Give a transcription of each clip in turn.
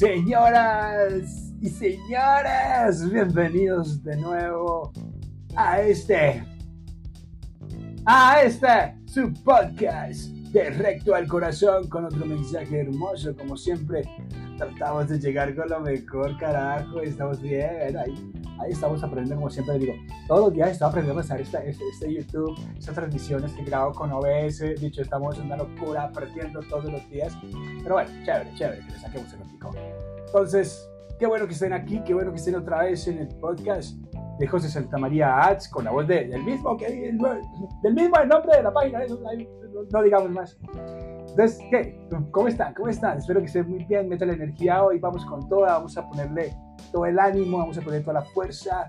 Señoras y señores, bienvenidos de nuevo a este, a este, su podcast, directo al corazón, con otro mensaje hermoso, como siempre. Tratamos de llegar con lo mejor, carajo, estamos bien, ahí, ahí estamos aprendiendo, como siempre digo, todos los días estamos aprendiendo a hacer este, este, YouTube, estas transmisiones que grabo con OBS, dicho, estamos en una locura, aprendiendo todos los días, pero bueno, chévere, chévere, que le saquemos el pico. Entonces, qué bueno que estén aquí, qué bueno que estén otra vez en el podcast de José Santamaría Ads con la voz de, del mismo que del mismo el nombre de la página, no, no, digamos más. Entonces, ¿qué? ¿Cómo están? ¿Cómo están? Espero que estén muy bien, metan la energía hoy, vamos con toda, vamos a ponerle todo el ánimo, vamos a poner toda la fuerza,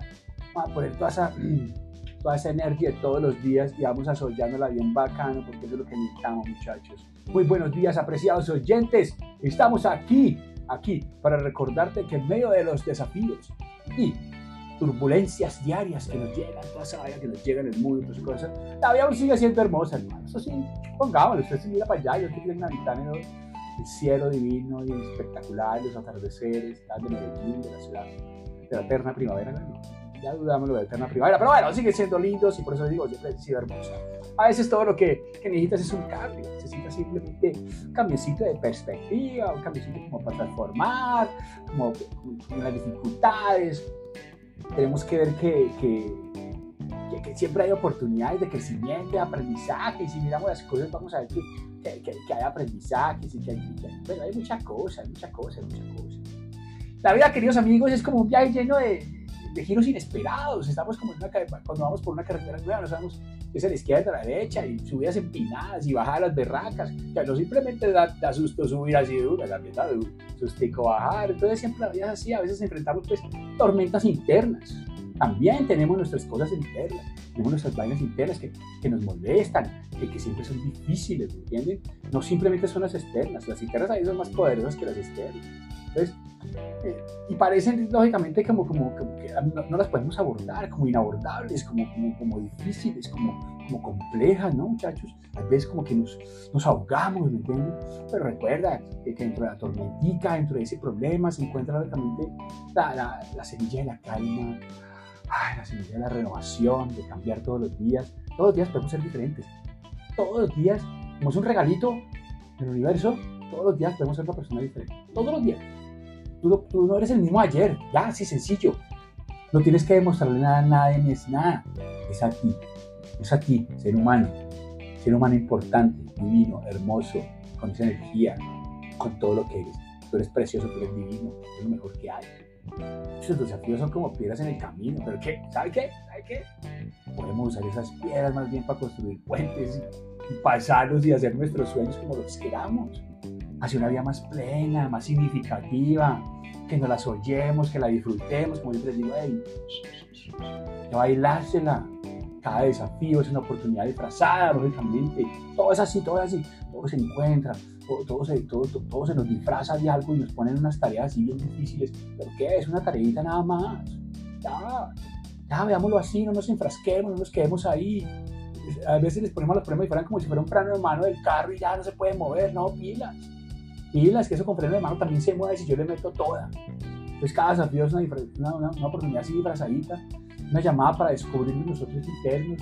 vamos a poner toda esa, toda esa energía todos los días y vamos a soñándola bien bacano porque es lo que necesitamos muchachos. Muy buenos días apreciados oyentes, estamos aquí aquí para recordarte que en medio de los desafíos y turbulencias diarias que nos llegan, toda esa que nos llega en el mundo, todas esas cosas, la vida aún sigue siendo hermosa, hermano. Eso sí, pongámoslo, usted se mira para allá, yo estoy en la ventana el cielo divino y espectacular, los atardeceres, de Medellín, de la ciudad, de la eterna primavera, ya dudamos lo de eterna primavera, pero bueno, sigue siendo lindos y por eso digo, siempre ha sido hermosa. A veces todo lo que, que necesitas es un cambio, necesitas simplemente un cambiocito de perspectiva, un cambiocito como para transformar, como, como las dificultades. Tenemos que ver que, que, que, siempre hay oportunidades de crecimiento, de aprendizaje, y si miramos las cosas vamos a ver que, que, hay aprendizajes y que hay, pero hay muchas cosas, muchas cosas, muchas cosas. La vida, queridos amigos, es como un viaje lleno de, de giros inesperados. Estamos como en una, cuando vamos por una carretera nueva, no sabemos es a la izquierda o a la derecha, y subidas empinadas y bajadas berracas, que no simplemente da, da susto subir así duro, también da sustico bajar. Entonces siempre la vida es así, a veces enfrentamos pues tormentas internas. También tenemos nuestras cosas internas, tenemos nuestras vainas internas que, que nos molestan, que, que, siempre son difíciles, ¿me entienden? No simplemente son las externas, las internas ahí son más poderosas que las externas. Entonces, eh, y parecen lógicamente como, como, que no, las podemos abordar, como inabordables, como, como, como difíciles, como, como complejas, ¿no, muchachos? A veces como que nos, nos ahogamos, ¿me entienden? Pero recuerda que, dentro de la tormentica, dentro de ese problema, se encuentra lógicamente la, la, la semilla de la calma, ay, la semilla de la renovación, de cambiar todos los días. Todos los días podemos ser diferentes. Todos los días, como es un regalito del universo, todos los días podemos ser una persona diferente. Todos los días. Tú, no eres el mismo ayer, ya, así sencillo. No tienes que demostrarle nada a nadie ni es nada. Es a ti, es a ti, ser humano. Ser humano importante, divino, hermoso, con esa energía, con todo lo que eres. Tú eres precioso, tú eres divino, es lo mejor que hay. Esos desafíos son como piedras en el camino, pero ¿qué? ¿Sabe qué? ¿Sabe qué? Podemos usar esas piedras más bien para construir puentes y pasarlos y hacer nuestros sueños como los queramos hacia una vida más plena, más significativa, que nos las oyemos, que la disfrutemos, como les digo, hey, bailársela. Cada desafío es una oportunidad disfrazada, lógicamente. Todo es así, todo es así. Todo se encuentra, todo, se, todo, todo, se nos disfraza de algo y nos ponen unas tareas así bien difíciles. ¿Pero qué? Es una tareita nada más. Ya, ya, veámoslo así, no nos enfrasquemos, no nos quedemos ahí. A veces les ponemos los problemas y fueran como si fuera un plano de mano del carro y ya no se puede mover, no, pilas y las que eso con freno de mano también se mueve si yo le meto toda. Entonces cada desafío es una, oportunidad así disfrazadita, una llamada para descubrir nosotros internos,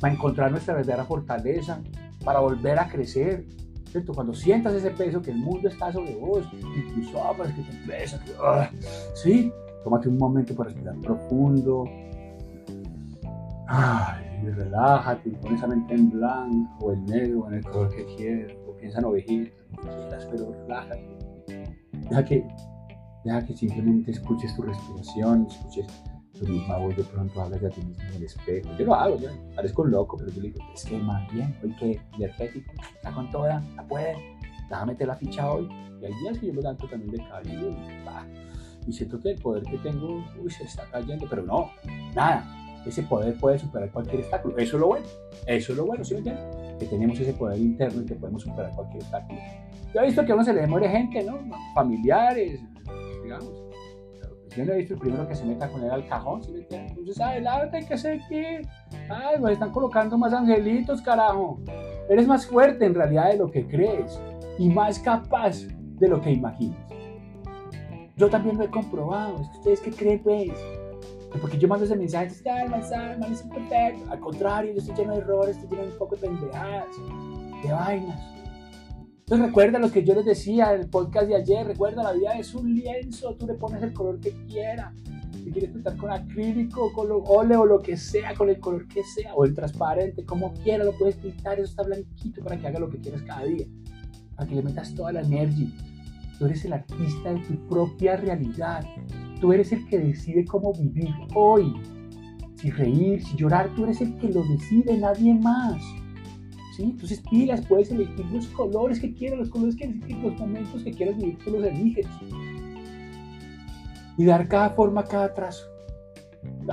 para encontrar nuestra verdadera fortaleza, para volver a crecer. ¿cierto? Cuando sientas ese peso que el mundo está sobre vos, incluso ah, pues, que te pesa, que, ah, sí, tómate un momento para respirar profundo. Ay, relájate, pon esa mente en blanco, o en negro, en el color que quieras, o piensa en ovejitas pero relájate. Deja que, deja que simplemente escuches tu respiración, escuches tu misma voz, de pronto hablas de ti mismo en el espejo. Yo lo hago, yo parezco loco, pero yo le digo, es que más bien, hoy que energético, está con toda, la puede, déjame meter la ficha hoy. Y hay días que yo me levanto también de caído y, y siento que el poder que tengo, uy, se está cayendo, pero no, nada. Ese poder puede superar cualquier obstáculo. Eso es lo bueno. Eso es lo bueno, ¿sí me que tenemos ese poder interno y que podemos superar cualquier obstáculo. Yo he visto que a uno se le muere gente, ¿no? Familiares, digamos. Yo no he visto el primero que se meta con él al cajón, ¿sí me entiendes? Entonces, adelante, que sé qué. Ay, me están colocando más angelitos, carajo. Eres más fuerte en realidad de lo que crees y más capaz de lo que imaginas. Yo también lo he comprobado. ¿Ustedes qué creen, pues? Porque yo mando ese mensaje, ay, man, man, es perfecto. Al contrario, yo estoy lleno de errores, estoy lleno de un poco de pendejadas, de vainas. Entonces recuerda lo que yo les decía en el podcast de ayer, recuerda, la vida es un lienzo, tú le pones el color que quieras. Si quieres pintar con acrílico, con óleo lo que sea, con el color que sea, o el transparente, como quieras, lo puedes pintar, eso está blanquito para que haga lo que quieras cada día, para que le metas toda la energía. Tú eres el artista de tu propia realidad. Tú eres el que decide cómo vivir hoy. Si reír, si llorar, tú eres el que lo decide, nadie más. ¿Sí? Entonces pilas, puedes elegir los colores que quieras, los colores que los momentos que quieras vivir, tú los eliges. Y dar cada forma, cada trazo.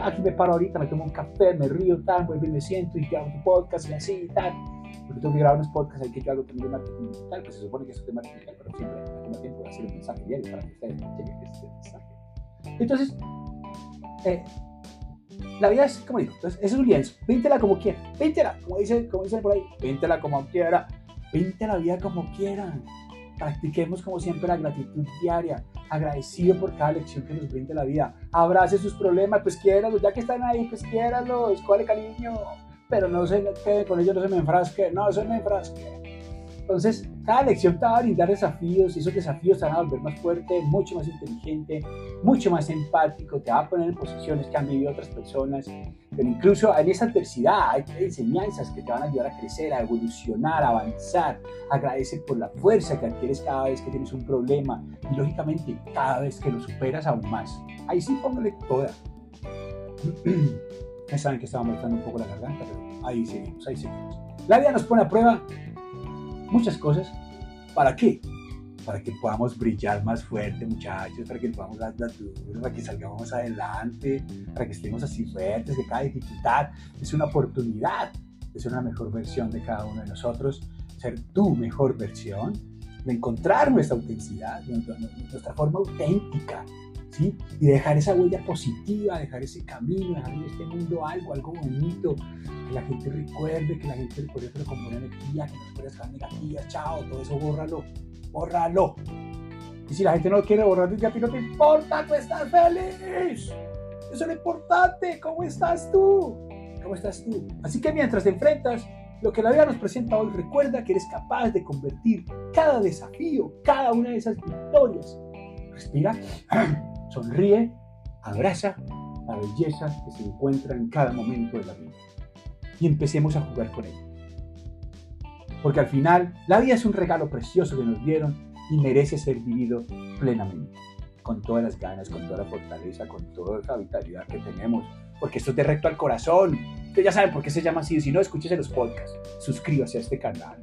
Aquí me paro ahorita, me tomo un café, me río, tal, vuelvo y me siento y hago tu podcast y así y tal. Porque tengo que grabar unos podcasts ahí que yo hago también de marketing digital, pues se supone que es de marketing digital, pero siempre tiempo de hacer un mensaje diario para que ustedes lleguen ese mensaje. Entonces, eh, la vida es como digo, entonces, es un lienzo, píntela como quiera, píntela, como dicen, como dicen por ahí, píntela como quiera, pinte la vida como quieran. Practiquemos como siempre la gratitud diaria, agradecido por cada lección que nos brinde la vida. Abrace sus problemas, pues quiéralos, ya que están ahí, pues quiéralos, cuál cariño, pero no se quede con ellos, no se me enfrasque, no, eso me enfrasque. Entonces, cada lección te va a brindar desafíos y esos desafíos te van a volver más fuerte, mucho más inteligente, mucho más empático, te va a poner en posiciones que han vivido otras personas. Pero incluso en esa adversidad hay enseñanzas que te van a ayudar a crecer, a evolucionar, a avanzar. Agradece por la fuerza que adquieres cada vez que tienes un problema y lógicamente cada vez que lo superas aún más. Ahí sí póngale toda. Ya saben que estaba molestando un poco la garganta, pero ahí seguimos, ahí seguimos. La vida nos pone a prueba muchas cosas. ¿Para qué? Para que podamos brillar más fuerte, muchachos, para que podamos dar la dura, para que salgamos adelante, para que estemos así fuertes, que cada dificultad es una oportunidad de ser una mejor versión de cada uno de nosotros, ser tu mejor versión, de encontrar nuestra autenticidad, nuestra forma auténtica, ¿sí? Y dejar esa huella positiva, dejar ese camino, dejar en este mundo algo, algo bonito, que la gente recuerde, que la gente recuerde, pero con buena energía, que no recuerde las negativas, chao, todo eso bórralo, bórralo. Y si la gente no quiere borrar, a ti no te importa, tú estás feliz. Eso es lo importante, ¿cómo estás tú? ¿Cómo estás tú? Así que mientras te enfrentas lo que la vida nos presenta hoy, recuerda que eres capaz de convertir cada desafío, cada una de esas victorias. Respira, sonríe, abraza la belleza que se encuentra en cada momento de la vida. Y empecemos a jugar con ella. Porque al final la vida es un regalo precioso que nos dieron y merece ser vivido plenamente, con todas las ganas, con toda la fortaleza, con toda la vitalidad que tenemos, porque esto es de recto al corazón. Ya saben por qué se llama así, si no, escúchese los podcasts, suscríbase a este canal,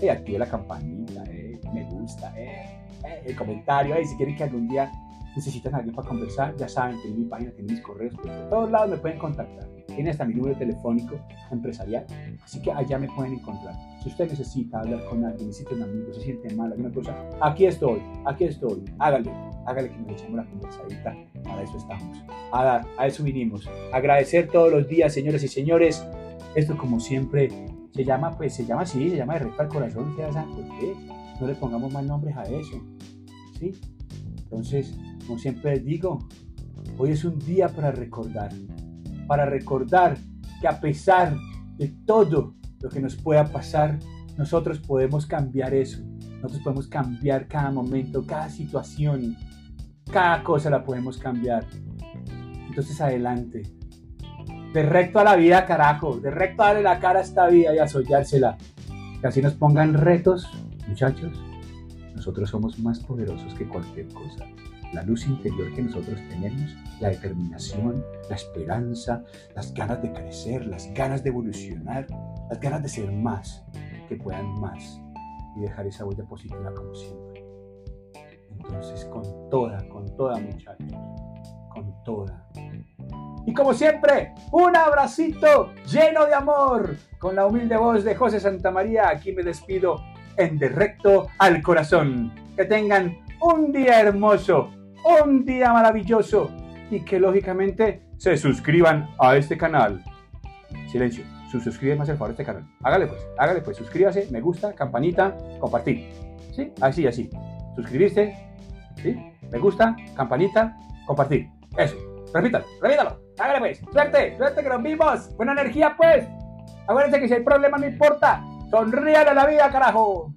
y active la campanita, eh, me gusta, eh, eh, el comentario, si quieren que algún día necesitan a alguien para conversar, ya saben, tienen mi página, tienen mis correos, por todos lados me pueden contactar tiene hasta mi número telefónico empresarial, así que allá me pueden encontrar. Si usted necesita hablar con alguien, necesita un amigo, se siente mal, alguna cosa, aquí estoy, aquí estoy, hágale, hágale que nos echemos la conversadita, para eso estamos. A dar, a eso vinimos. Agradecer todos los días, señores y señores. Esto como siempre se llama, pues se llama así, se llama de recto al corazón, ustedes saben por qué. No le pongamos más nombres a eso. ¿Sí? Entonces, como siempre les digo, hoy es un día para recordar para recordar que a pesar de todo lo que nos pueda pasar, nosotros podemos cambiar eso. Nosotros podemos cambiar cada momento, cada situación, cada cosa la podemos cambiar. Entonces adelante. De recto a la vida, carajo. De recto a darle la cara a esta vida y a sollársela. Que así nos pongan retos, muchachos. Nosotros somos más poderosos que cualquier cosa la luz interior que nosotros tenemos, la determinación, la esperanza, las ganas de crecer, las ganas de evolucionar, las ganas de ser más, que puedan más y dejar esa huella positiva como siempre. Entonces, con toda, con toda muchachos, con toda. Y como siempre, un abracito lleno de amor con la humilde voz de José Santa María. Aquí me despido en directo al corazón. Que tengan un día hermoso, un día maravilloso y que lógicamente se suscriban a este canal. Silencio, suscríbete más favor a este canal. Hágale pues, hágale pues, suscríbase, me gusta, campanita, compartir. ¿Sí? Así, así. Suscribirse, ¿sí? me gusta, campanita, compartir. Eso. Repítalo, repítalo. Hágale pues. Suerte, suerte que nos vimos. Buena energía pues. Acuérdense que si hay problema no importa. Sonríale a la vida, carajo.